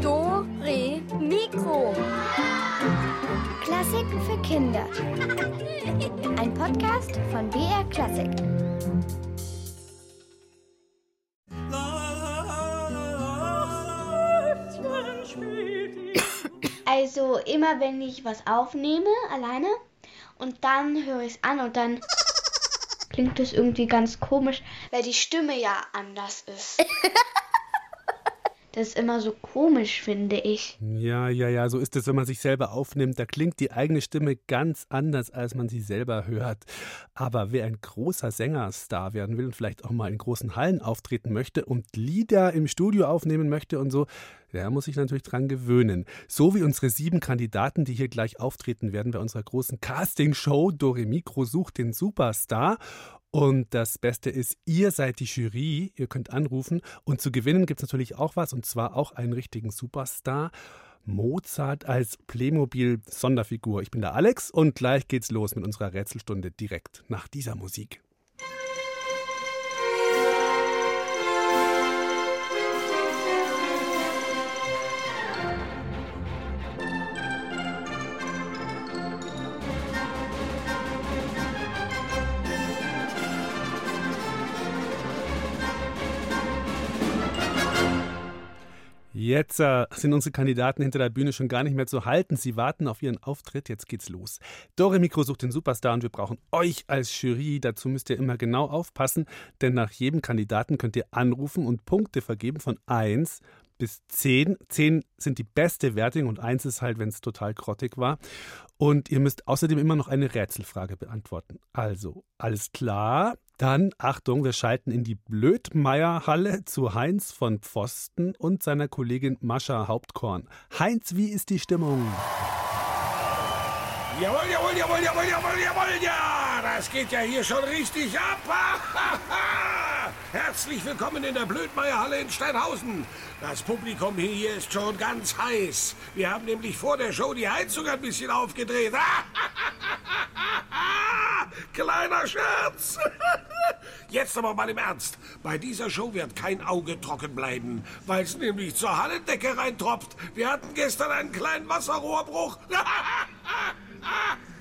Do, Re, Mikro. Klassiken für Kinder. Ein Podcast von BR Klassik. Also immer wenn ich was aufnehme, alleine, und dann höre ich es an und dann klingt es irgendwie ganz komisch, weil die Stimme ja anders ist. Das ist immer so komisch, finde ich. Ja, ja, ja, so ist es, wenn man sich selber aufnimmt. Da klingt die eigene Stimme ganz anders, als man sie selber hört. Aber wer ein großer Sängerstar werden will und vielleicht auch mal in großen Hallen auftreten möchte und Lieder im Studio aufnehmen möchte und so, der muss sich natürlich dran gewöhnen. So wie unsere sieben Kandidaten, die hier gleich auftreten werden bei unserer großen Castingshow. Dore Mikro sucht den Superstar. Und das Beste ist, ihr seid die Jury, ihr könnt anrufen und zu gewinnen gibt es natürlich auch was und zwar auch einen richtigen Superstar. Mozart als Playmobil-Sonderfigur. Ich bin der Alex und gleich geht's los mit unserer Rätselstunde direkt nach dieser Musik. Jetzt äh, sind unsere Kandidaten hinter der Bühne schon gar nicht mehr zu halten. Sie warten auf ihren Auftritt. Jetzt geht's los. Dore Mikro sucht den Superstar und wir brauchen euch als Jury. Dazu müsst ihr immer genau aufpassen, denn nach jedem Kandidaten könnt ihr anrufen und Punkte vergeben von 1 bis 10. 10 sind die beste Wertung und 1 ist halt, wenn es total grottig war. Und ihr müsst außerdem immer noch eine Rätselfrage beantworten. Also, alles klar. Dann, Achtung, wir schalten in die Blödmeier-Halle zu Heinz von Pfosten und seiner Kollegin Mascha Hauptkorn. Heinz, wie ist die Stimmung? Jawohl, jawohl, jawohl, jawohl, jawohl, jawohl, ja! Das geht ja hier schon richtig ab! Herzlich willkommen in der Blödmeierhalle in Steinhausen. Das Publikum hier ist schon ganz heiß. Wir haben nämlich vor der Show die Heizung ein bisschen aufgedreht. Kleiner Scherz. Jetzt aber mal im Ernst. Bei dieser Show wird kein Auge trocken bleiben, weil es nämlich zur Hallendecke reintropft. Wir hatten gestern einen kleinen Wasserrohrbruch.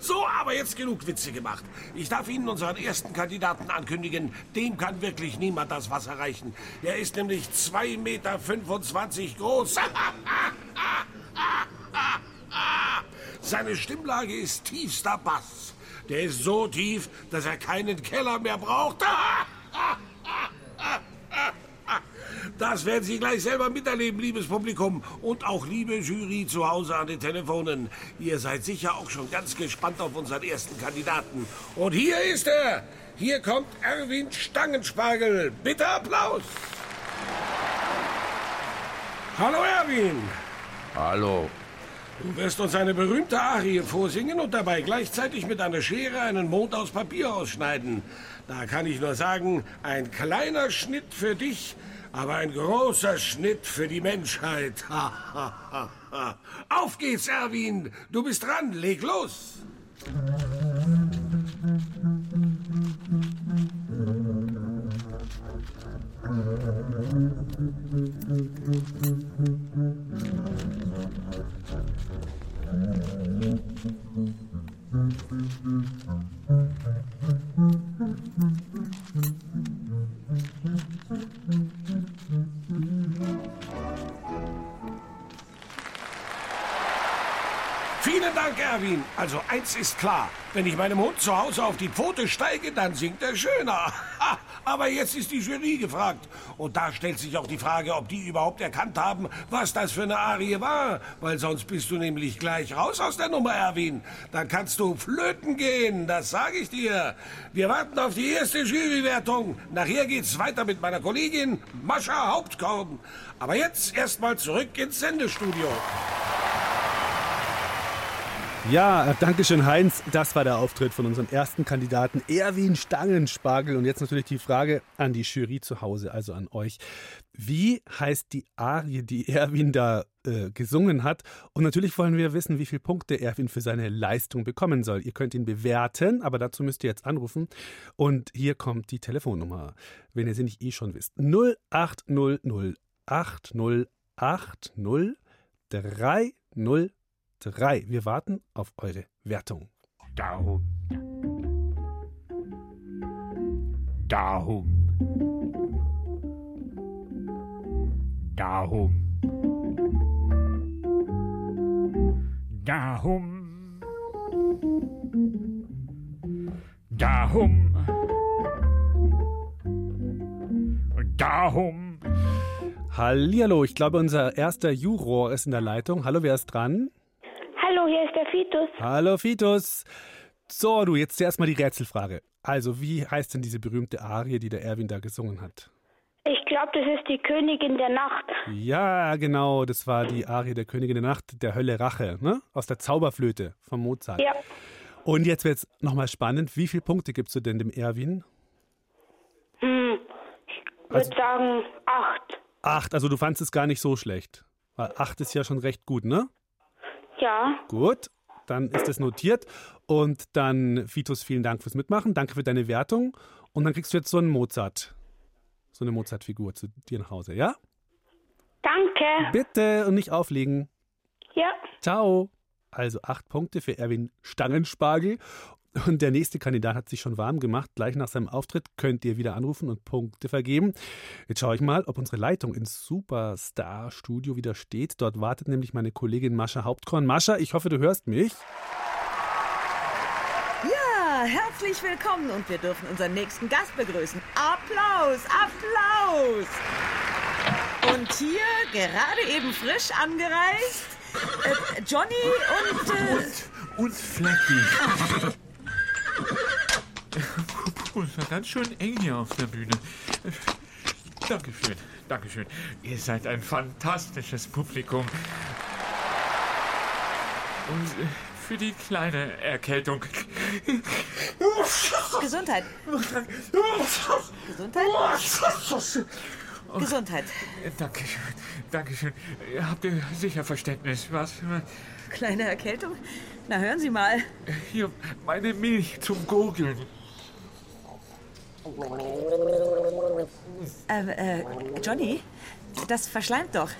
So, aber jetzt genug Witze gemacht. Ich darf Ihnen unseren ersten Kandidaten ankündigen. Dem kann wirklich niemand das Wasser reichen. Er ist nämlich 2,25 Meter groß. Seine Stimmlage ist tiefster Bass. Der ist so tief, dass er keinen Keller mehr braucht. Das werden Sie gleich selber miterleben, liebes Publikum. Und auch liebe Jury zu Hause an den Telefonen. Ihr seid sicher auch schon ganz gespannt auf unseren ersten Kandidaten. Und hier ist er. Hier kommt Erwin Stangenspargel. Bitte Applaus. Hallo Erwin. Hallo. Du wirst uns eine berühmte Arie vorsingen und dabei gleichzeitig mit einer Schere einen Mond aus Papier ausschneiden. Da kann ich nur sagen, ein kleiner Schnitt für dich, aber ein großer Schnitt für die Menschheit. Auf geht's, Erwin. Du bist dran. Leg los. Vielen Dank, Erwin. Also eins ist klar. Wenn ich meinem Hund zu Hause auf die Pfote steige, dann singt er schöner. Aber jetzt ist die Jury gefragt. Und da stellt sich auch die Frage, ob die überhaupt erkannt haben, was das für eine Arie war. Weil sonst bist du nämlich gleich raus aus der Nummer, Erwin. Dann kannst du flöten gehen, das sage ich dir. Wir warten auf die erste Jurywertung. Nachher geht's weiter mit meiner Kollegin Mascha Hauptkorn. Aber jetzt erstmal zurück ins Sendestudio. Ja, danke schön, Heinz. Das war der Auftritt von unserem ersten Kandidaten, Erwin Stangenspargel. Und jetzt natürlich die Frage an die Jury zu Hause, also an euch. Wie heißt die Arie, die Erwin da äh, gesungen hat? Und natürlich wollen wir wissen, wie viele Punkte Erwin für seine Leistung bekommen soll. Ihr könnt ihn bewerten, aber dazu müsst ihr jetzt anrufen. Und hier kommt die Telefonnummer, wenn ihr sie nicht eh schon wisst. 0800 8080 303. Wir warten auf eure Wertung. Darum. Darum. Darum. Darum. Darum. Darum. Hallihallo, ich glaube, unser erster Juror ist in der Leitung. Hallo, wer ist dran? Hallo, hier ist der Fitus. Hallo, Fitus. So, du, jetzt zuerst mal die Rätselfrage. Also, wie heißt denn diese berühmte Arie, die der Erwin da gesungen hat? Ich glaube, das ist die Königin der Nacht. Ja, genau, das war die Arie der Königin der Nacht, der Hölle Rache, ne? Aus der Zauberflöte von Mozart. Ja, Und jetzt wird's nochmal spannend. Wie viele Punkte gibst du denn dem Erwin? hm. ich würde sagen acht. Acht, also du fandest es gar nicht so schlecht. Weil acht ist ja schon recht gut, ne? Ja, Gut, dann ist es notiert. Und dann, Fitus, vielen Dank fürs Mitmachen. Danke für deine Wertung. Und dann kriegst du jetzt so einen Mozart, so eine Mozart-Figur zu dir nach Hause, ja? danke. Bitte und nicht auflegen. Ja, Ciao. Also acht Punkte für Erwin Stangenspargel. Und der nächste Kandidat hat sich schon warm gemacht. Gleich nach seinem Auftritt könnt ihr wieder anrufen und Punkte vergeben. Jetzt schaue ich mal, ob unsere Leitung ins Superstar-Studio wieder steht. Dort wartet nämlich meine Kollegin Mascha Hauptkorn. Mascha, ich hoffe, du hörst mich. Ja, herzlich willkommen und wir dürfen unseren nächsten Gast begrüßen. Applaus, Applaus! Und hier, gerade eben frisch angereist, äh, Johnny und... Äh, Und Flecky. Puh, ist ja ganz schön eng hier auf der Bühne. Dankeschön, Dankeschön. Ihr seid ein fantastisches Publikum. Und äh, für die kleine Erkältung. Gesundheit. Gesundheit? Gesundheit. Dankeschön, Dankeschön. Habt ihr sicher Verständnis, was? Kleine Erkältung? Na, hören Sie mal. Hier, meine Milch zum Gurgeln. Ähm, äh, Johnny, das verschleimt doch.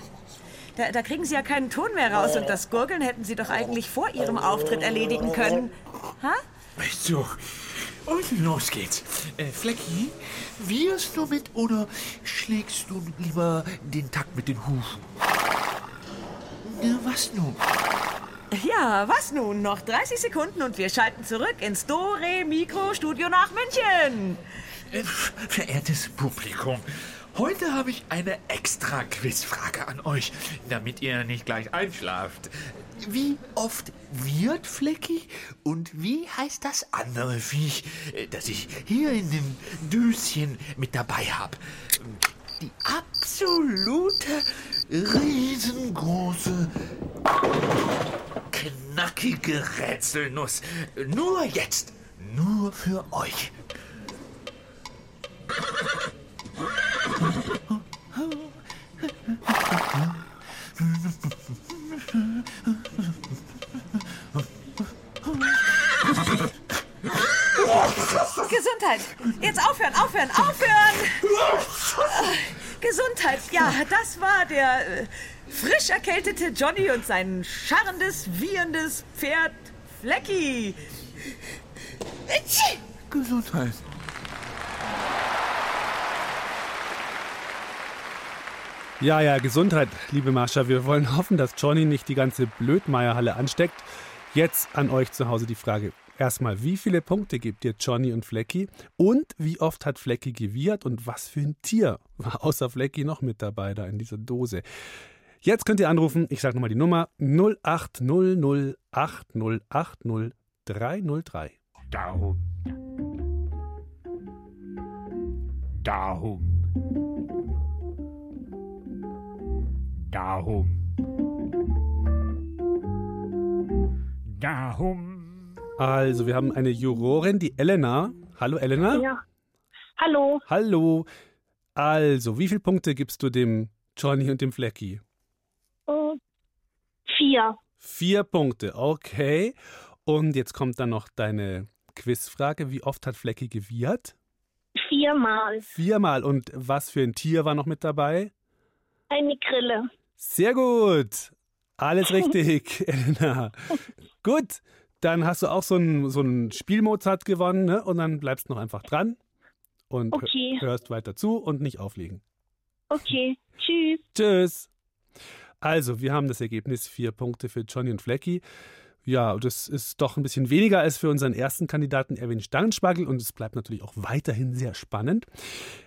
Da, da kriegen Sie ja keinen Ton mehr raus und das Gurgeln hätten Sie doch eigentlich vor Ihrem Auftritt erledigen können. Ha? So, und los geht's. Äh, Flecki, wirst du mit oder schlägst du lieber den Takt mit den Hufen? Ja, was nun? Ja, was nun? Noch 30 Sekunden und wir schalten zurück ins Do-Re-Mikro-Studio nach München. Äh, verehrtes Publikum, heute habe ich eine extra Quizfrage an euch, damit ihr nicht gleich einschlaft. Wie oft wird Flecki und wie heißt das andere Viech, äh, das ich hier in dem Döschen mit dabei habe? Die absolute riesengroße knackige Rätselnuss. Nur jetzt. Nur für euch. Gesundheit. Jetzt aufhören, aufhören, aufhören. Gesundheit. Ja, das war der äh, frisch erkältete Johnny und sein scharrendes, wieherndes Pferd Flecki. Gesundheit. Ja, ja, Gesundheit, liebe Mascha. Wir wollen hoffen, dass Johnny nicht die ganze Blödmeierhalle ansteckt. Jetzt an euch zu Hause die Frage. Erstmal, wie viele Punkte gibt ihr Johnny und Flecki? Und wie oft hat Flecki gewiehert und was für ein Tier war außer Flecki noch mit dabei da in dieser Dose? Jetzt könnt ihr anrufen. Ich sage nochmal die Nummer 0800 8080 303. Darum. Darum. Darum. Dahum. Also, wir haben eine Jurorin, die Elena. Hallo, Elena. Ja. Hallo. Hallo. Also, wie viele Punkte gibst du dem Johnny und dem Flecki? Äh, vier. Vier Punkte, okay. Und jetzt kommt dann noch deine Quizfrage. Wie oft hat Flecki gewirrt? Viermal. Viermal. Und was für ein Tier war noch mit dabei? Eine Grille. Sehr gut. Alles richtig, Elena. Gut, dann hast du auch so einen so einen Spielmozart gewonnen ne? und dann bleibst du noch einfach dran und Okay. hörst weiter zu und nicht auflegen. Okay. Tschüss. Tschüss. Also, wir haben das Ergebnis vier Punkte für Johnny und Flecky. Ja, das ist doch ein bisschen weniger als für unseren ersten Kandidaten Erwin Stangenspargel und es bleibt natürlich auch weiterhin sehr spannend.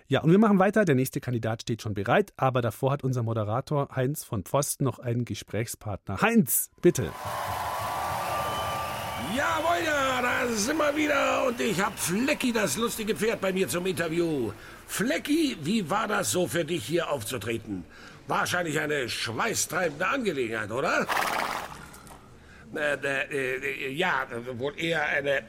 Ja, und wir machen weiter. Der nächste Kandidat steht schon bereit, aber davor hat unser Moderator Heinz von Pfosten noch einen Gesprächspartner. Heinz, bitte. Jawohl, ja, da sind wir wieder und ich hab Flecki, das lustige Pferd, bei mir zum Interview. Flecki, wie war das so für dich hier aufzutreten? Wahrscheinlich eine schweißtreibende Angelegenheit, oder? Äh, äh, äh, ja, wohl eher eine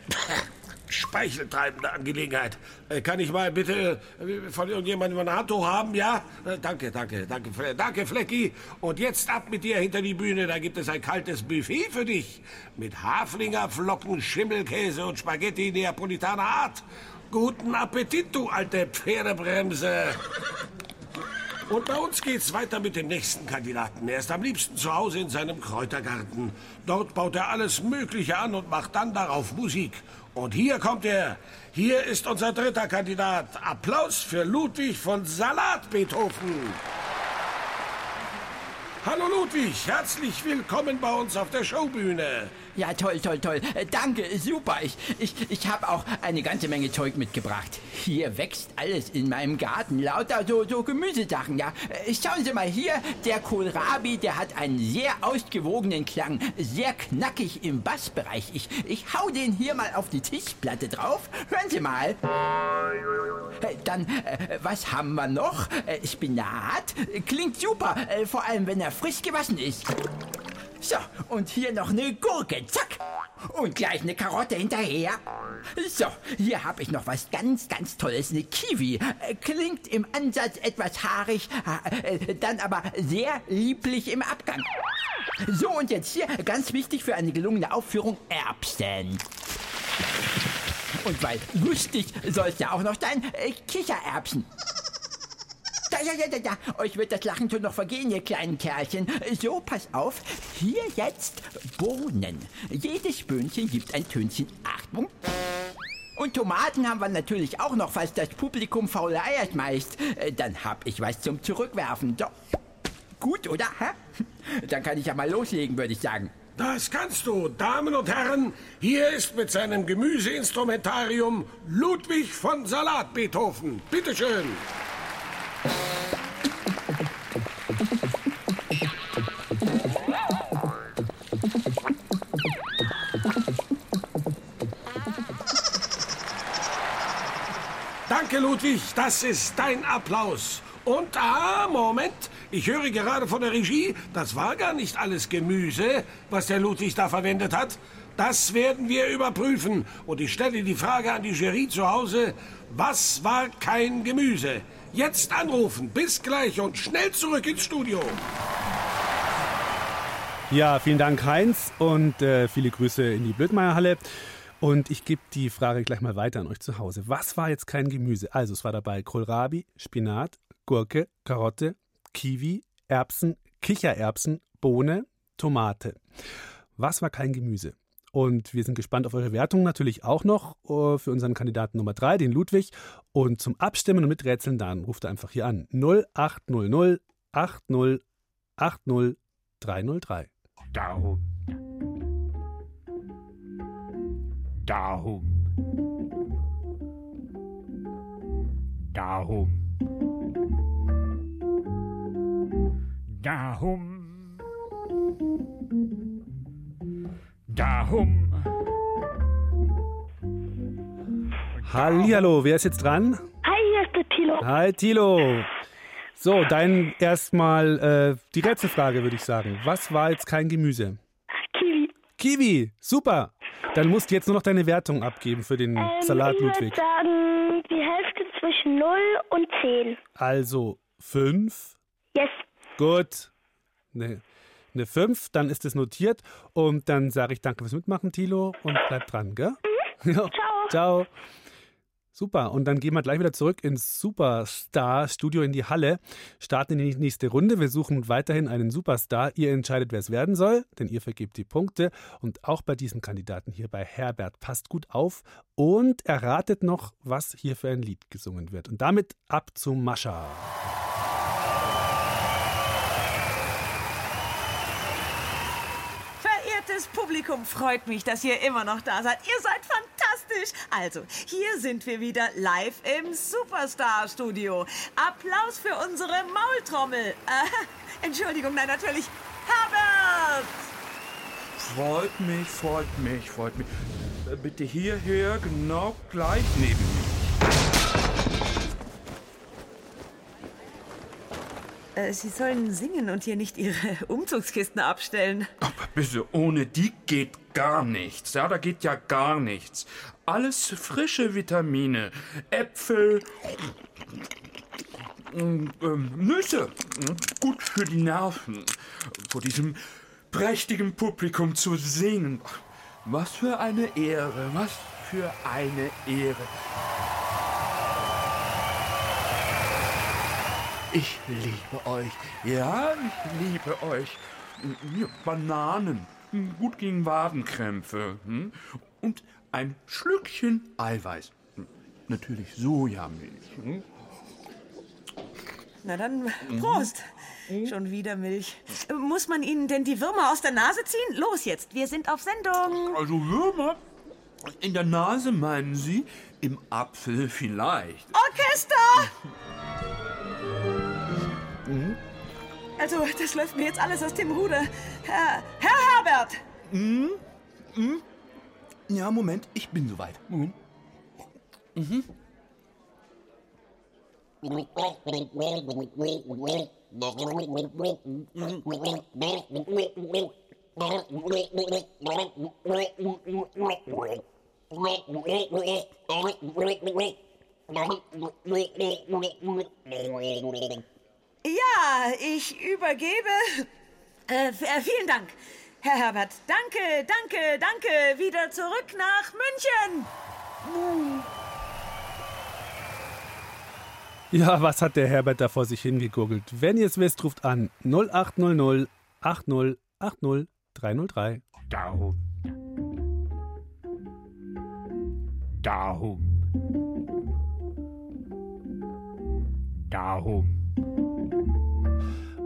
speicheltreibende Angelegenheit. Äh, kann ich mal bitte äh, von irgendjemandem eine Handtuch haben, ja? Äh, danke, danke, danke, danke, Flecki. Und jetzt ab mit dir hinter die Bühne, da gibt es ein kaltes Buffet für dich. Mit Haflingerflocken, Schimmelkäse und Spaghetti neapolitaner Art. Guten Appetit, du alte Pferdebremse. Und bei uns geht's weiter mit dem nächsten Kandidaten. Er ist am liebsten zu Hause in seinem Kräutergarten. Dort baut er alles Mögliche an und macht dann darauf Musik. Und hier kommt er. Hier ist unser dritter Kandidat. Applaus für Ludwig von Salat Beethoven. Hallo Ludwig, herzlich willkommen bei uns auf der Showbühne. Ja, toll, toll, toll. Äh, Danke, super. Ich, ich, ich habe auch eine ganze Menge Zeug mitgebracht. Hier wächst alles in meinem Garten. Lauter so, so Gemüsesachen, ja. Äh, Schauen Sie mal hier, der Kohlrabi, der hat einen sehr ausgewogenen Klang. Sehr knackig im Bassbereich. Ich, ich hau den hier mal auf die Tischplatte drauf. Hören Sie mal. Äh, Dann, was haben wir noch? Spinat. Klingt super, vor allem wenn er frisch gewaschen ist. So, und hier noch eine Gurke, zack. Und gleich eine Karotte hinterher. So, hier habe ich noch was ganz, ganz Tolles, eine Kiwi. Äh, Klingt im Ansatz etwas haarig, äh, dann aber sehr lieblich im Abgang. So, und jetzt hier, ganz wichtig für eine gelungene Aufführung, Erbsen. Und weil lustig soll es ja auch noch sein, äh, Kichererbsen. Ja, ja, ja, ja. Euch wird das Lachen schon noch vergehen, ihr kleinen Kerlchen. So, pass auf. Hier jetzt Bohnen. Jedes Böhnchen gibt ein Tönchen. Achtung. Und Tomaten haben wir natürlich auch noch, falls das Publikum faule Eier schmeißt. Äh, Dann hab ich was zum Zurückwerfen. So. Gut, oder? Hä? Dann kann ich ja mal loslegen, würde ich sagen. Das kannst du, Damen und Herren. Hier ist mit seinem Gemüseinstrumentarium Ludwig von Salat Beethoven. Bitteschön. Danke, Ludwig. Das ist dein Applaus. Und ah, Moment. Ich höre gerade von der Regie, das war gar nicht alles Gemüse, was der Ludwig da verwendet hat. Das werden wir überprüfen. Und ich stelle die Frage an die Jury zu Hause. Was war kein Gemüse? Jetzt anrufen. Bis gleich und schnell zurück ins Studio. Ja, vielen Dank, Heinz, und äh, viele Grüße in die Blödmeierhalle. Und ich gebe die Frage gleich mal weiter an euch zu Hause. Was war jetzt kein Gemüse? Also, es war dabei Kohlrabi, Spinat, Gurke, Karotte, Kiwi, Erbsen, Kichererbsen, Bohne, Tomate. Was war kein Gemüse? Und wir sind gespannt auf eure Wertung natürlich auch noch äh, für unseren Kandidaten Nummer 3, den Ludwig. Und zum Abstimmen und Miträtseln, dann ruft er einfach hier an. 0800 80 80 303. Dahum. Dahum. Dahum. Dahum. Dahum. Hallihallo, wer ist jetzt dran? Hi, hier ist der Tilo. Hi Tilo. So, dein erstmal äh, die Rätselfrage würde ich sagen. Was war jetzt kein Gemüse? Kiwi. Kiwi, super. Dann musst du jetzt nur noch deine Wertung abgeben für den Ähm, Salat ich würde Ludwig. sagen, die Hälfte zwischen 0 und 10. Also fünf. Yes. Gut. Ne, eine 5, dann ist es notiert. Und dann sage ich danke fürs Mitmachen, Tilo. Und bleib dran, gell? Ja. Mhm. Ciao. Ciao. Super. Und dann gehen wir gleich wieder zurück ins Superstar-Studio in die Halle. Starten in die nächste Runde. Wir suchen weiterhin einen Superstar. Ihr entscheidet, wer es werden soll, denn ihr vergebt die Punkte. Und auch bei diesem Kandidaten hier bei Herbert passt gut auf und erratet noch, was hier für ein Lied gesungen wird. Und damit ab zu Mascha. Verehrtes Publikum, freut mich, dass ihr immer noch da seid. Ihr seid fantastisch. Also, hier sind wir wieder live im Superstar-Studio. Applaus für unsere Maultrommel. Äh, Entschuldigung, nein, natürlich. Herbert! Freut mich, freut mich, freut mich. Äh, Bitte hierher, genau gleich neben mich. Sie sollen singen und hier nicht Ihre Umzugskisten abstellen. Aber bitte, ohne die geht gar nichts. Ja, da geht ja gar nichts. Alles frische Vitamine. Äpfel, mm, ähm, Nüsse. mm, Gut für die Nerven. Vor diesem prächtigen Publikum zu singen. Was für eine Ehre, was für eine Ehre. Ich liebe euch. Ja, ich liebe euch. Bananen. Gut gegen Wadenkrämpfe. hm? Und ein Schlückchen Eiweiß. Natürlich Sojamilch. hm? Na dann, Prost. Schon wieder Milch. Muss man Ihnen denn die Würmer aus der Nase ziehen? Los jetzt, wir sind auf Sendung. Also Würmer? In der Nase meinen Sie? Im Apfel vielleicht. Orchester! Also, das läuft mir jetzt alles aus dem Ruder. Herr, Herr Herbert! Ja, Moment, ich bin soweit. Moment. Ja, ich übergebe. Äh, äh, vielen Dank, Herr Herbert. Danke, danke, danke. Wieder zurück nach München. Ja, was hat der Herbert da vor sich hingegurgelt? Wenn ihr es wisst, ruft an 0800 80 80 303. Darum. Darum. Darum.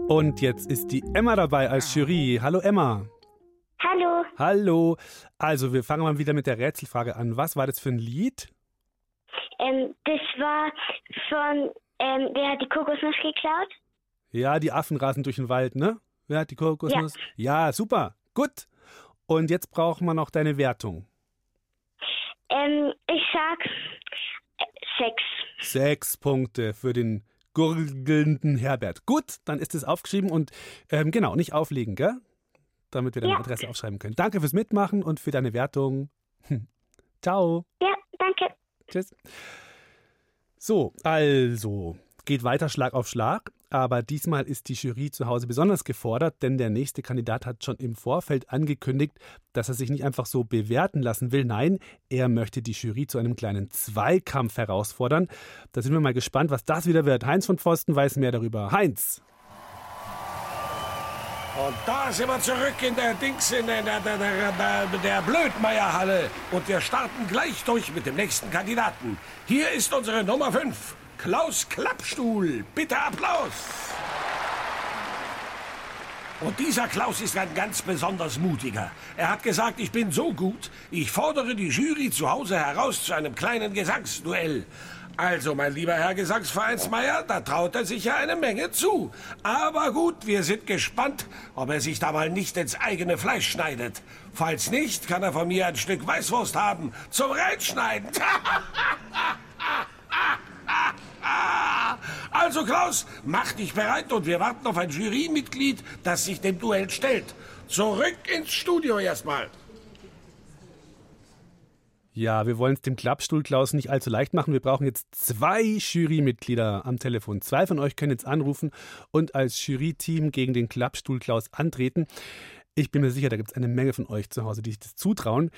Und jetzt ist die Emma dabei als Jury. Hallo Emma. Hallo. Hallo. Also, wir fangen mal wieder mit der Rätselfrage an. Was war das für ein Lied? Ähm, das war von, ähm, wer hat die Kokosnuss geklaut? Ja, die Affen rasen durch den Wald, ne? Wer hat die Kokosnuss? Ja. super. Gut. Und jetzt brauchen wir noch deine Wertung. Ähm, ich sag äh, sechs. Sechs Punkte für den gurgelnden Herbert. Gut, dann ist es aufgeschrieben und ähm, genau, nicht auflegen, gell? Damit wir deine Ja. Adresse aufschreiben können. Danke fürs Mitmachen und für deine Wertung. Ciao. Ja, danke. Tschüss. So, also geht weiter Schlag auf Schlag, aber diesmal ist die Jury zu Hause besonders gefordert, denn der nächste Kandidat hat schon im Vorfeld angekündigt, dass er sich nicht einfach so bewerten lassen will. Nein, er möchte die Jury zu einem kleinen Zweikampf herausfordern. Da sind wir mal gespannt, was das wieder wird. Heinz von Pfosten weiß mehr darüber. Heinz. Und da sind wir zurück in der Dings, in der, der, der, der, Blödmeierhalle. Und wir starten gleich durch mit dem nächsten Kandidaten. Hier ist unsere Nummer 5, Klaus Klappstuhl. Bitte Applaus. Und dieser Klaus ist ein ganz besonders mutiger. Er hat gesagt, ich bin so gut, ich fordere die Jury zu Hause heraus zu einem kleinen Gesangsduell. Also, mein lieber Herr Gesangsvereinsmeier, da traut er sich ja eine Menge zu. Aber gut, wir sind gespannt, ob er sich da mal nicht ins eigene Fleisch schneidet. Falls nicht, kann er von mir ein Stück Weißwurst haben zum Reinschneiden. Also, Klaus, mach dich bereit und wir warten auf ein Jurymitglied, das sich dem Duell stellt. Zurück ins Studio erstmal. Ja, wir wollen es dem Klappstuhl Klaus nicht allzu leicht machen. Wir brauchen jetzt zwei Jurymitglieder am Telefon. Zwei von euch können jetzt anrufen und als Juryteam gegen den Klappstuhl Klaus antreten. Ich bin mir sicher, da gibt es eine Menge von euch zu Hause, die sich das zutrauen.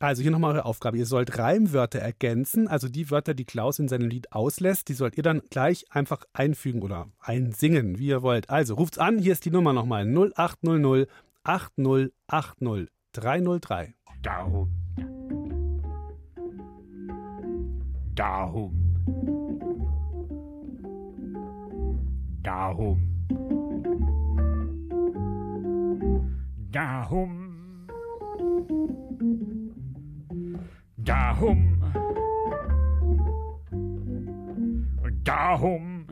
Also hier nochmal eure Aufgabe. Ihr sollt Reimwörter ergänzen, also die Wörter, die Klaus in seinem Lied auslässt, die sollt ihr dann gleich einfach einfügen oder einsingen, wie ihr wollt. Also ruft's an, hier ist die Nummer nochmal 0800 8080 303. Darum. Darum. Darum. Darum. Darum. Darum.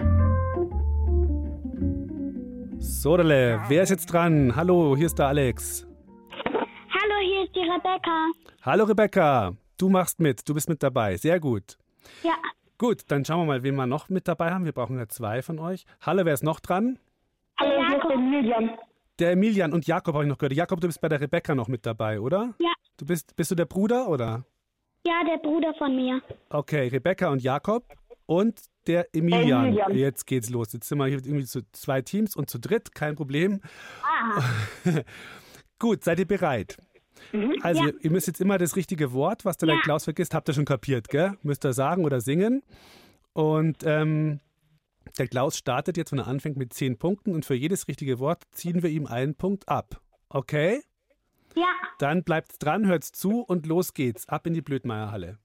Sodele, wer ist jetzt dran? Hallo, hier ist der Alex. Hallo, hier ist die Rebecca. Hallo Rebecca, du machst mit, du bist mit dabei. Sehr gut. Ja, Gut, dann schauen wir mal, wen wir noch mit dabei haben. Wir brauchen ja zwei von euch. Hallo, wer ist noch dran? hallo, hier ist Emilian. Der Emilian und Jakob habe ich noch gehört. Jakob, du bist bei der Rebecca noch mit dabei, oder? Ja. Du bist, bist du der Bruder, oder? Ja, der Bruder von mir. Okay, Rebecca und Jakob und der Emilian. Emilian. Jetzt geht's los. Jetzt sind wir hier irgendwie zu zwei Teams und zu dritt, kein Problem. Ah. Gut, seid ihr bereit? Also, ihr, ihr müsst jetzt immer das richtige Wort, was der Ja. Klaus vergisst, habt ihr schon kapiert, gell? Müsst ihr sagen oder singen. Und ähm, der Klaus startet jetzt, wenn er anfängt, mit zehn Punkten und für jedes richtige Wort ziehen wir ihm einen Punkt ab. Okay? Ja, Dann bleibt dran, hört's zu und los geht's. Ab in die Blödmeierhalle.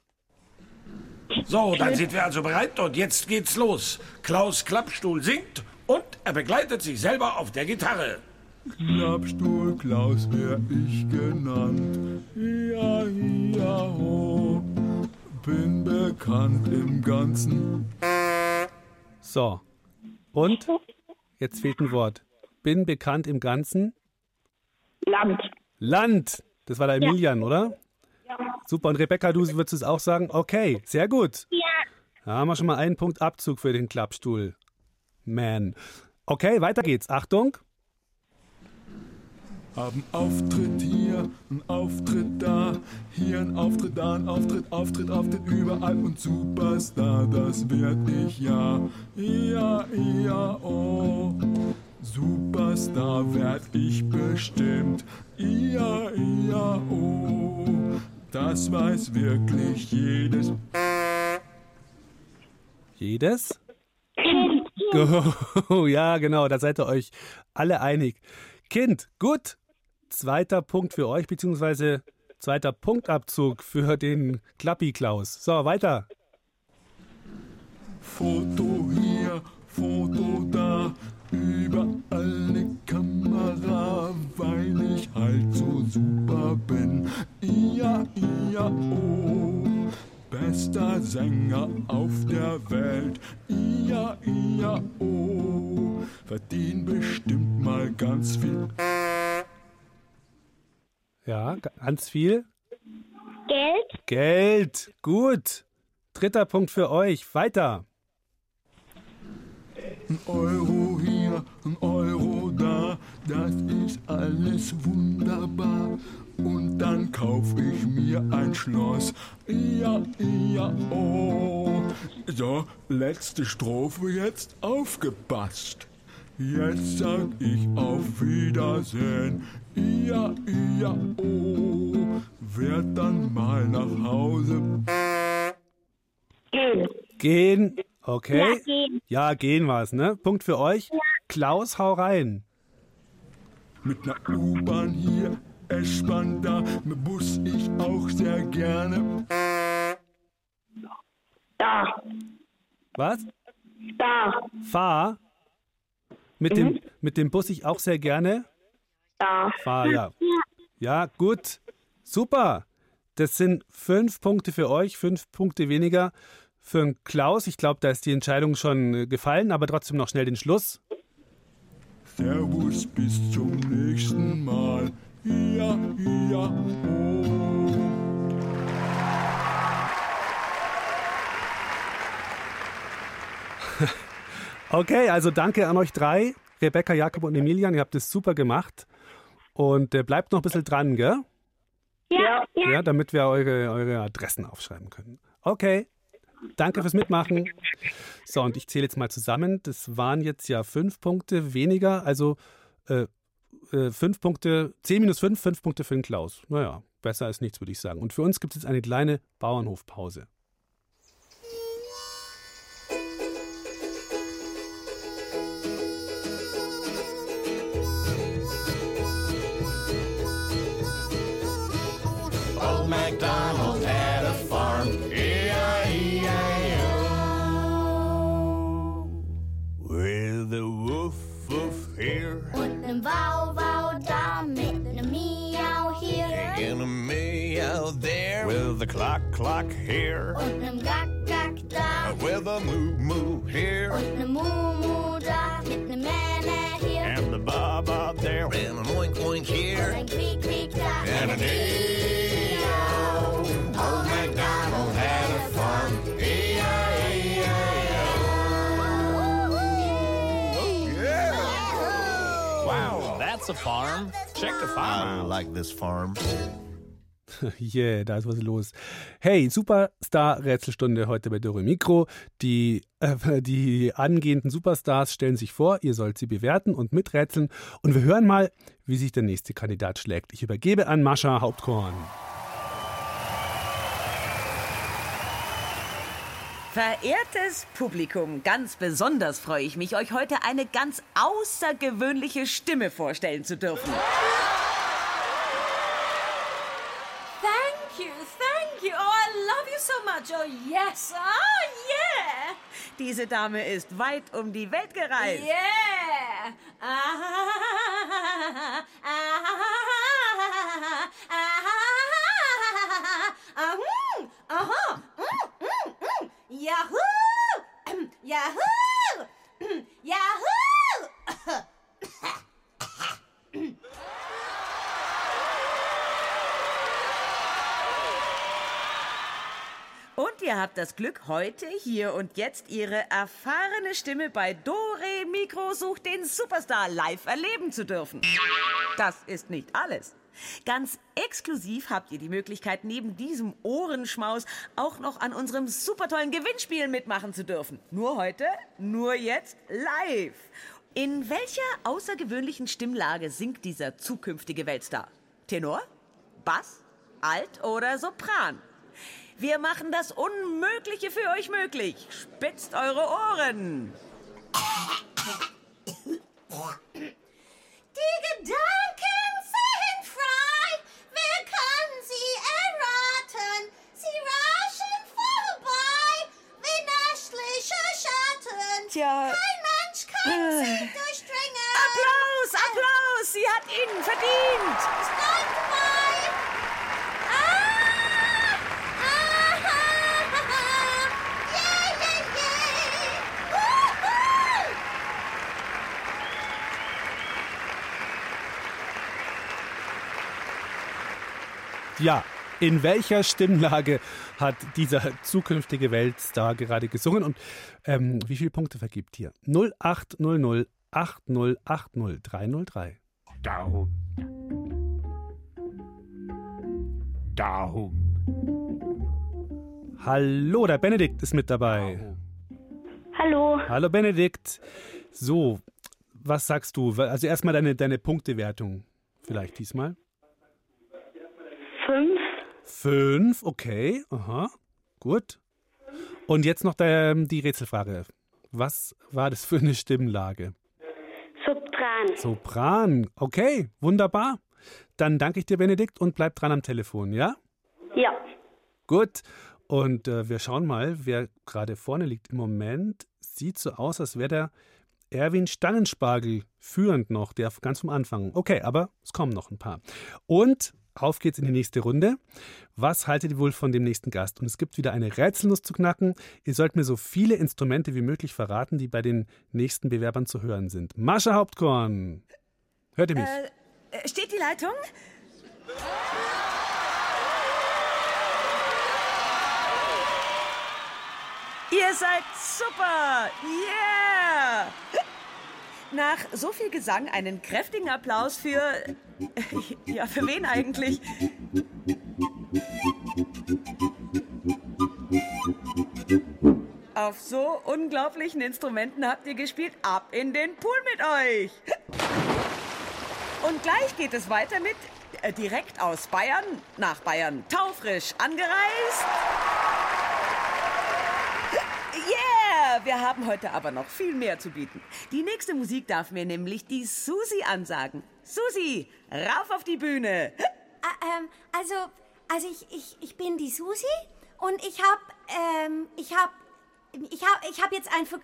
So, dann sind wir also bereit und jetzt geht's los. Klaus Klappstuhl singt und er begleitet sich selber auf der Gitarre. Klappstuhl Klaus wär ich genannt. Ja, ja, ho. Bin bekannt im Ganzen. So. Und? Jetzt fehlt ein Wort. Bin bekannt im Ganzen. Land. Land. Das war der Emilian, oder? Ja. Super. Und Rebecca, du würdest es auch sagen? Okay, sehr gut. Ja. Da haben wir schon mal einen Punkt Abzug für den Klappstuhl. Man. Okay, weiter geht's. Achtung. Haben Auftritt hier, ein Auftritt da, hier ein Auftritt, da ein Auftritt, Auftritt, Auftritt überall und Superstar, das werd ich ja, ja, ja, oh. Superstar werd ich bestimmt, ja, ja, oh. Das weiß wirklich jedes. Jedes? Oh, ja, genau, da seid ihr euch alle einig. Kind, gut. Zweiter Punkt für euch, beziehungsweise zweiter Punktabzug für den Klappi-Klaus. So, weiter. Foto hier, Foto da, überall eine Kamera, weil ich halt so super bin. Ja, ja, oh, bester Sänger auf der Welt. Ja, ja, oh, verdien bestimmt mal ganz viel. Ja, ganz viel. Geld. Geld. Gut. Dritter Punkt für euch. Weiter. Ein Euro hier, ein Euro da, das ist alles wunderbar. Und dann kauf ich mir ein Schloss. Ja, ja, oh. So, letzte Strophe jetzt aufgepasst. Jetzt sag ich auf Wiedersehen. Ja, ja, oh. Werd dann mal nach Hause. Gehen. Gehen. Okay. Ja, gehen. Ja, gehen war's, ne? Punkt für euch. Klaus, hau rein. Mit ner U-Bahn hier, S-Bahn da, mit Bus ich auch sehr gerne. Da. Was? Da. Fahr. Mit, dem, mit dem Bus ich auch sehr gerne. Da. Fahr, ja. Ja, gut. Super. Das sind fünf Punkte für euch, fünf Punkte weniger für den Klaus. Ich glaube, da ist die Entscheidung schon äh, gefallen, aber trotzdem noch schnell den Schluss. Servus, bis zum nächsten Mal. Ja, ja, oh. Okay, also danke an euch drei, Rebecca, Jakob und Emilian. Ihr habt es super gemacht. Und äh, bleibt noch ein bisschen dran, gell? Ja, ja. Ja, damit wir eure, eure Adressen aufschreiben können. Okay. Danke fürs Mitmachen. So, und ich zähle jetzt mal zusammen. Das waren jetzt ja fünf Punkte weniger, also äh, äh, fünf Punkte, zehn minus fünf, fünf Punkte für den Klaus. Naja, besser als nichts, würde ich sagen. Und für uns gibt es jetzt eine kleine Bauernhofpause. nem vow vow down, a meow here. And a meow there, with a clock clock here. Und nem gack gack da, with a moo moo here. Und moo moo da, a man eh, here. And the bob bob there, and a oink oink here. And a creak creak da, and a A farm. Check the farm I like this farm. Yeah, da ist was los. Hey, Superstar-Rätselstunde heute bei Dore Mikro. Die, äh, die angehenden Superstars stellen sich vor, ihr sollt sie bewerten und miträtseln. Und wir hören mal, wie sich der nächste Kandidat schlägt. Ich übergebe an Mascha Hauptkorn. Verehrtes Publikum, ganz besonders freue ich mich, euch heute eine ganz außergewöhnliche Stimme vorstellen zu dürfen. Thank you, thank you. Oh, I love you so much. Oh, yes. Oh, yeah. Diese Dame ist weit um die Welt gereist. Yeah. Ah, Yahoo! Yahoo! Yahoo! Und ihr habt das Glück, heute, hier und jetzt ihre erfahrene Stimme bei Dore Mikro sucht den Superstar live erleben zu dürfen. Das ist nicht alles. Ganz exklusiv habt ihr die Möglichkeit, neben diesem Ohrenschmaus auch noch an unserem supertollen Gewinnspiel mitmachen zu dürfen. Nur heute, nur jetzt live. In welcher außergewöhnlichen Stimmlage singt dieser zukünftige Weltstar? Tenor? Bass? Alt oder Sopran? Wir machen das Unmögliche für euch möglich. Spitzt eure Ohren. Die Gedanken Ja, in welcher Stimmlage hat dieser zukünftige Weltstar gerade gesungen und ähm, wie viele Punkte vergibt ihr? 0800 8080 303. Down. Down. Hallo, der Benedikt ist mit dabei. Hallo. Hallo Benedikt. So, was sagst du? Also erstmal deine, deine Punktewertung vielleicht diesmal. Fünf. Fünf, okay, aha, gut. Und jetzt noch der, die Rätselfrage. Was war das für eine Stimmlage? Sopran. Sopran, okay, wunderbar. Dann danke ich dir, Benedikt, und bleib dran am Telefon, ja? Ja. Gut. Und äh, wir schauen mal, wer gerade vorne liegt. Im Moment sieht so aus, als wäre der Erwin Stangenspargel führend noch, der ganz vom Anfang. Okay, aber es kommen noch ein paar. Und auf geht's in die nächste Runde. Was haltet ihr wohl von dem nächsten Gast? Und es gibt wieder eine Rätselnuss zu knacken. Ihr sollt mir so viele Instrumente wie möglich verraten, die bei den nächsten Bewerbern zu hören sind. Mascha Hauptkorn. Hört ihr mich? Äh, äh, steht die Leitung? Ihr seid super! Yeah! Nach so viel Gesang einen kräftigen Applaus für. Ja, für wen eigentlich? Auf so unglaublichen Instrumenten habt ihr gespielt. Ab in den Pool mit euch! Und gleich geht es weiter mit äh, direkt aus Bayern nach Bayern. Taufrisch angereist. Wir haben heute aber noch viel mehr zu bieten. Die nächste Musik darf mir nämlich die Susi ansagen. Susi, rauf auf die Bühne. Äh, ähm, also, also ich, ich, ich bin die Susi und ich hab, ähm, ich hab, ich hab, ich hab jetzt ein, Ver-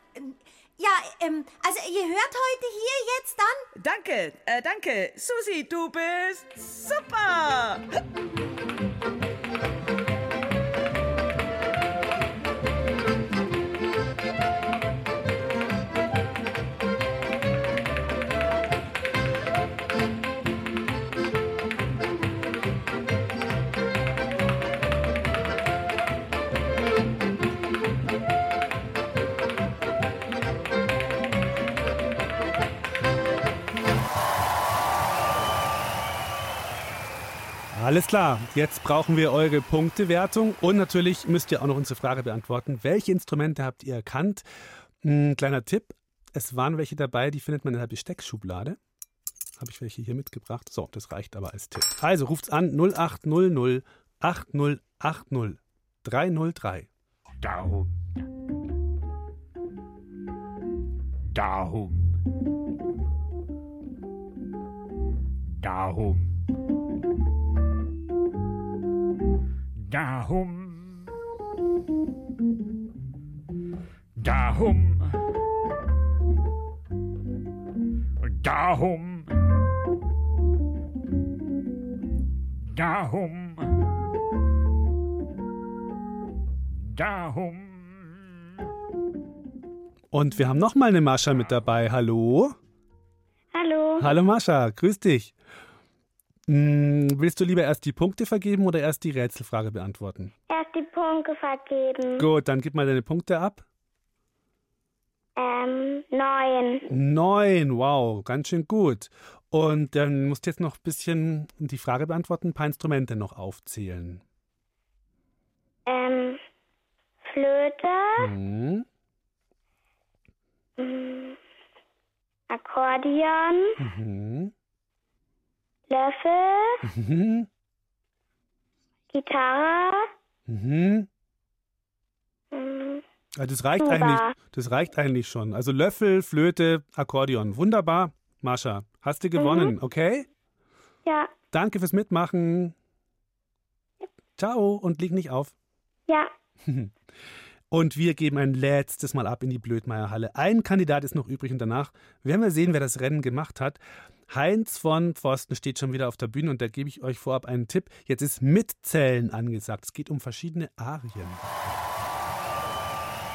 ja, ähm, also ihr hört heute hier jetzt dann? Danke, äh, danke. Susi, du bist super! Alles klar, jetzt brauchen wir eure Punktewertung und natürlich müsst ihr auch noch unsere Frage beantworten. Welche Instrumente habt ihr erkannt? Ein kleiner Tipp, es waren welche dabei, die findet man in der Besteckschublade. Habe ich welche hier mitgebracht? So, das reicht aber als Tipp. Also ruft's an 0800 8080 303. Darum. Darum. Darum. Da hum. Da hum. Da Und wir haben noch mal eine Mascha mit dabei. Hallo? Hallo. Hallo Mascha, grüß dich. Hm, willst du lieber erst die Punkte vergeben oder erst die Rätselfrage beantworten? Erst die Punkte vergeben. Gut, dann gib mal deine Punkte ab. Ähm, neun. Neun, wow, ganz schön gut. Und dann musst du jetzt noch ein bisschen die Frage beantworten, ein paar Instrumente noch aufzählen. Ähm, Flöte. Mhm. Mm, Akkordeon. Mhm. Löffel. Mhm. Gitarre. Mhm. mm, Ja, das reicht Tuba. eigentlich. Das reicht eigentlich schon. Also Löffel, Flöte, Akkordeon. Wunderbar, Mascha. Hast du gewonnen, okay? Ja. Danke fürs Mitmachen. Ciao und leg nicht auf. Ja. Und wir geben ein letztes Mal ab in die Blödmeierhalle. Ein Kandidat ist noch übrig und danach werden wir sehen, wer das Rennen gemacht hat. Heinz von Pfosten steht schon wieder auf der Bühne und da gebe ich euch vorab einen Tipp. Jetzt ist Mitzählen angesagt. Es geht um verschiedene Arien.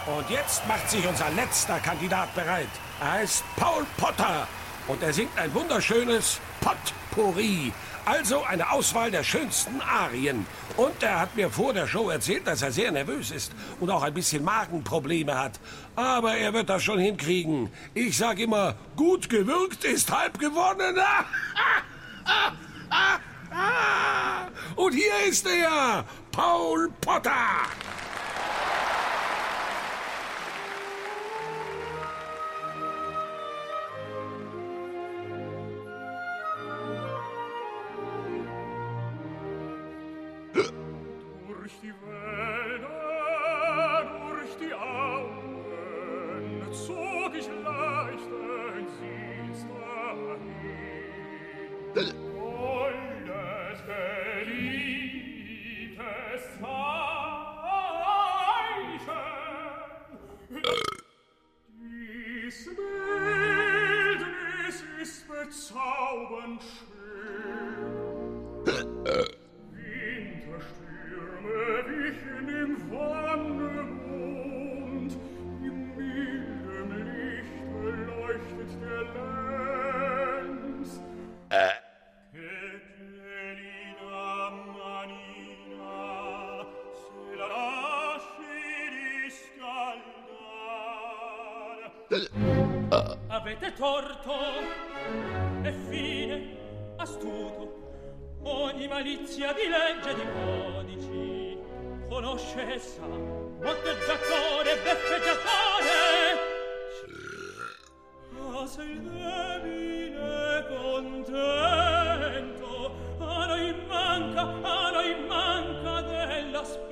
Und jetzt macht sich unser letzter Kandidat bereit. Er heißt Paul Potter und er singt ein wunderschönes Potpourri. Also eine Auswahl der schönsten Arien. Und er hat mir vor der Show erzählt, dass er sehr nervös ist und auch ein bisschen Magenprobleme hat. Aber er wird das schon hinkriegen. Ich sag immer, gut gewirkt ist halb gewonnen. Und hier ist er, Paul Potter. È fine, astuto, ogni malizia di legge e di codici. Conosce essa, motteggiatore, beffeggiatore. Ah, sei debile, contento, a noi manca, a noi manca della speme.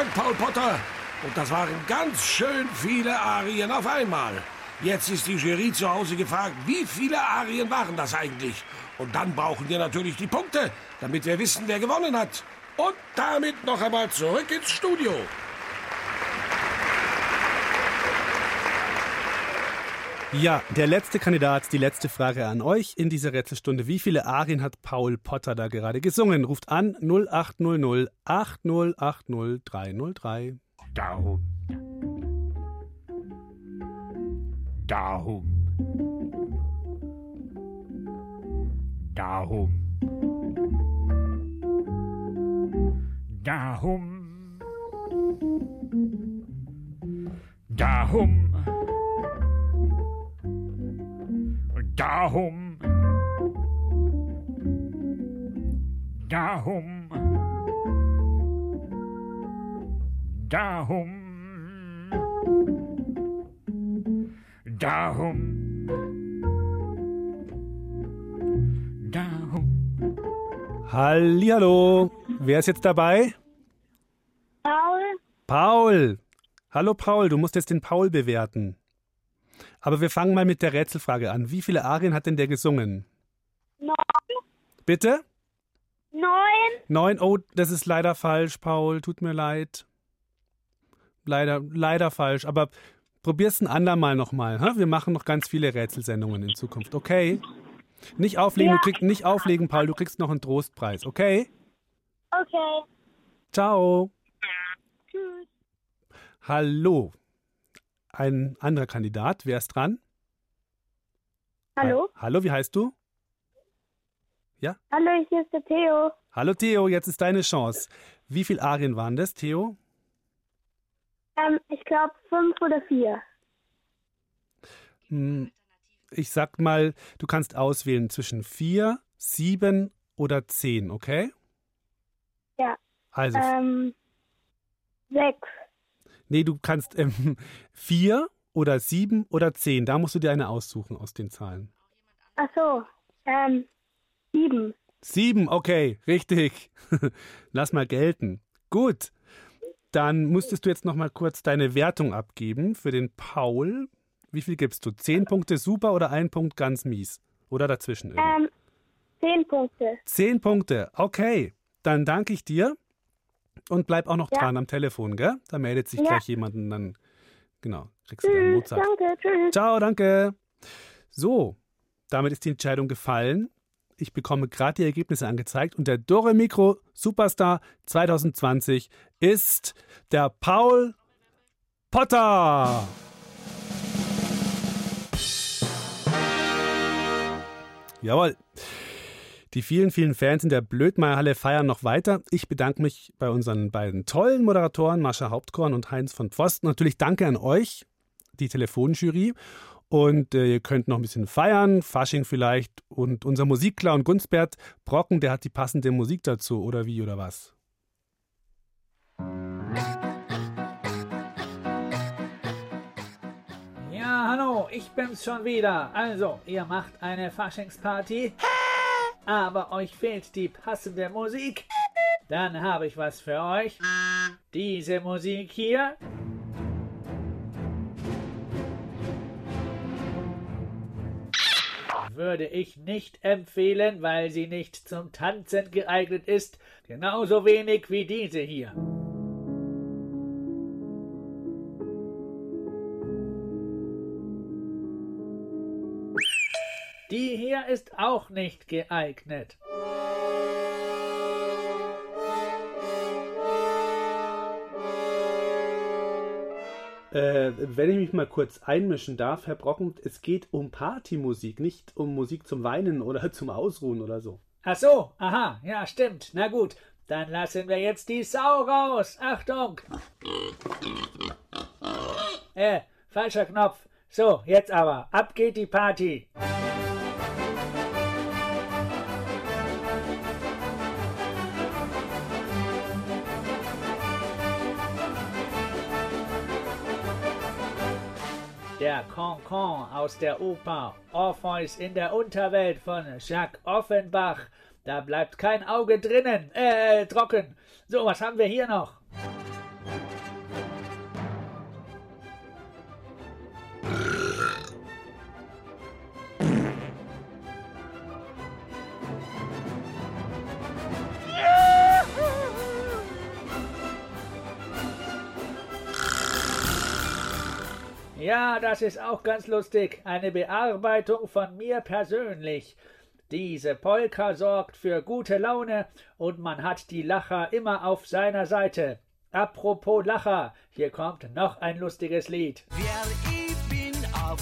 Dank, Paul Potter. Und das waren ganz schön viele Arien auf einmal. Jetzt ist die Jury zu Hause gefragt, wie viele Arien waren das eigentlich? Und dann brauchen wir natürlich die Punkte, damit wir wissen, wer gewonnen hat. Und damit noch einmal zurück ins Studio. Ja, der letzte Kandidat, die letzte Frage an euch in dieser Rätselstunde. Wie viele Arien hat Paul Potter da gerade gesungen? Ruft an 0800 8080 303. Darum. Darum. Darum. Darum. Darum. Darum. Darum. Darum. Darum. Darum. Hallihallo. Wer ist jetzt dabei? Paul, Paul. Hallo Paul, du musst jetzt den Paul bewerten. Aber wir fangen mal mit der Rätselfrage an. Wie viele Arien hat denn der gesungen? neun, Bitte? neun, Neun. Oh, das ist leider falsch, Paul. Tut mir leid. Leider, leider falsch. Aber probier's ein andermal nochmal. Wir machen noch ganz viele Rätselsendungen in Zukunft, okay? Nicht auflegen, du kriegst nicht auflegen, Paul. Du kriegst noch einen Trostpreis, okay? okay. Ciao. Tschüss. Hallo. Ein anderer Kandidat. Wer ist dran? Hallo? Ha Hallo, wie heißt du? Ja? Hallo, hier ist der Theo. Hallo Theo, jetzt ist deine Chance. Wie viele Arien waren das, Theo? Ähm, ich glaube fünf oder vier. Hm, Ich sag mal, du kannst auswählen zwischen vier, sieben oder zehn, okay? Ja. Also, Ähm, sechs. Nee, du kannst ähm, vier oder sieben oder zehn. Da musst du dir eine aussuchen aus den Zahlen. Ach so. Ähm, sieben. Sieben, okay, richtig. Lass mal gelten. Gut. Dann müsstest du jetzt noch mal kurz deine Wertung abgeben für den Paul. Wie viel gibst du? Zehn Punkte super oder ein Punkt ganz mies? Oder dazwischen irgendwie? Ähm, zehn Punkte. Zehn Punkte, okay. Dann danke ich dir und bleib auch noch Ja. dran am Telefon, gell? Da meldet sich Ja. gleich jemand und dann, genau, kriegst du deinen Tschüss, Mozart. danke, tschüss. Ciao, danke. So, damit ist die Entscheidung gefallen. Ich bekomme gerade die Ergebnisse angezeigt und der Dore Mikro Superstar 2020 ist der Paul Potter. Jawohl. Die vielen, vielen Fans in der Blödmeierhalle feiern noch weiter. Ich bedanke mich bei unseren beiden tollen Moderatoren, Mascha Hauptkorn und Heinz von Pfosten. Natürlich danke an euch, die Telefonjury. Und äh, ihr könnt noch ein bisschen feiern, Fasching vielleicht. Und unser Musikclown Gunzbert Brocken, der hat die passende Musik dazu, oder wie, oder was? Ja, hallo, ich bin's schon wieder. Also, ihr macht eine Faschingsparty, aber euch fehlt die passende Musik. Dann habe ich was für euch. Diese Musik hier. Würde ich nicht empfehlen, weil sie nicht zum Tanzen geeignet ist. Genauso wenig wie diese hier. Meer ist auch nicht geeignet. Äh, wenn ich mich mal kurz einmischen darf, Herr Brocken, es geht um Partymusik, nicht um Musik zum Weinen oder zum Ausruhen oder so. Ach so, aha, ja, stimmt. Na gut, dann lassen wir jetzt die Sau raus. Achtung! Äh, falscher Knopf. So, jetzt aber, ab geht die Party. Der Concon aus der Oper Orpheus in der Unterwelt von Jacques Offenbach. Da bleibt kein Auge drinnen, äh, trocken. So, was haben wir hier noch? Ja, das ist auch ganz lustig. Eine Bearbeitung von mir persönlich. Diese Polka sorgt für gute Laune und man hat die Lacher immer auf seiner Seite. Apropos Lacher, hier kommt noch ein lustiges Lied. Wer ich bin auf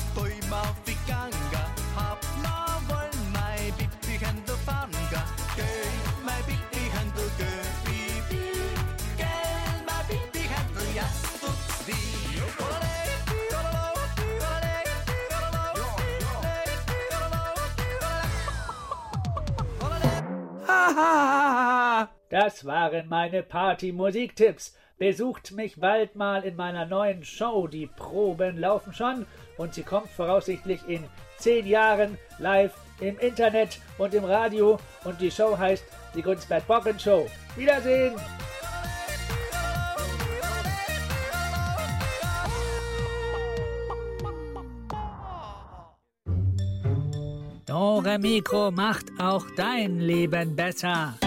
Das waren meine Party-Musiktipps. Besucht mich bald mal in meiner neuen Show. Die Proben laufen schon und sie kommt voraussichtlich in zehn Jahren live im Internet und im Radio. Und die Show heißt die Gunsbert Bocken Show. Wiedersehen! Dore Mikro macht auch dein Leben besser.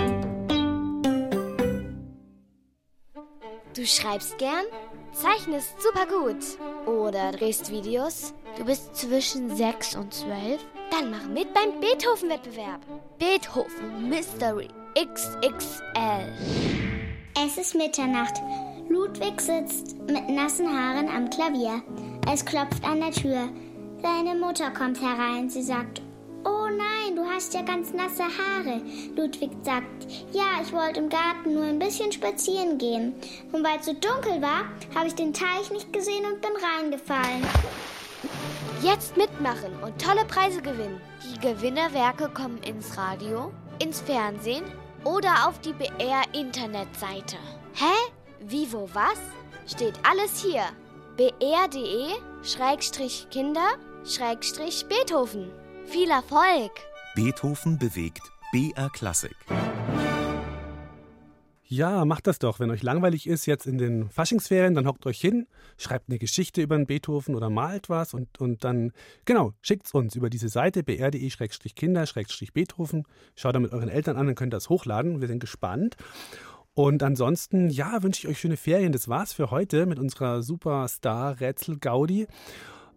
Du schreibst gern, zeichnest super gut oder drehst Videos. Du bist zwischen 6 und 12. Dann mach mit beim Beethoven-Wettbewerb. Beethoven Mystery XXL. Es ist Mitternacht. Ludwig sitzt mit nassen Haaren am Klavier. Es klopft an der Tür. Seine Mutter kommt herein. Sie sagt, Oh nein, du hast ja ganz nasse Haare. Ludwig sagt, ja, ich wollte im Garten nur ein bisschen spazieren gehen. Und weil es so dunkel war, habe ich den Teich nicht gesehen und bin reingefallen. Jetzt mitmachen und tolle Preise gewinnen. Die Gewinnerwerke kommen ins Radio, ins Fernsehen oder auf die BR-Internetseite. Hä? Wie, wo, was? Steht alles hier. br.de-kinder-beethoven. Viel Erfolg! Beethoven bewegt BR Klassik. Ja, macht das doch. Wenn euch langweilig ist jetzt in den Faschingsferien, dann hockt euch hin, schreibt eine Geschichte über einen Beethoven oder malt was und, und dann, genau, schickt's uns über diese Seite br.de-kinder-beethoven. Schaut da mit euren Eltern an, dann könnt ihr das hochladen. Wir sind gespannt. Und ansonsten, ja, wünsche ich euch schöne Ferien. Das war's für heute mit unserer Superstar-Rätsel-Gaudi.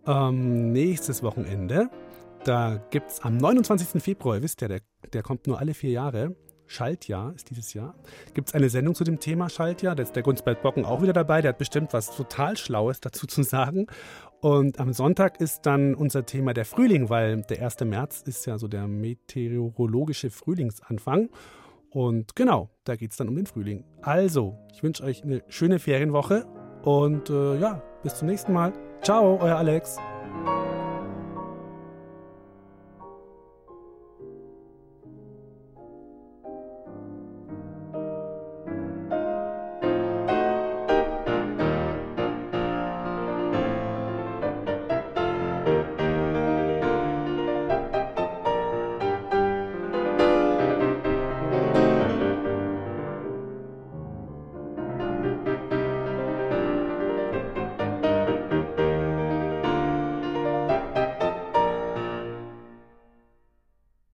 Ähm, nächstes Wochenende da gibt es am 29. Februar, wisst ihr, der, der kommt nur alle vier Jahre. Schaltjahr ist dieses Jahr. Gibt es eine Sendung zu dem Thema Schaltjahr? Da ist der Gunsbert Bocken auch wieder dabei. Der hat bestimmt was total Schlaues dazu zu sagen. Und am Sonntag ist dann unser Thema der Frühling, weil der 1. März ist ja so der meteorologische Frühlingsanfang. Und genau, da geht es dann um den Frühling. Also, ich wünsche euch eine schöne Ferienwoche und äh, ja, bis zum nächsten Mal. Ciao, euer Alex.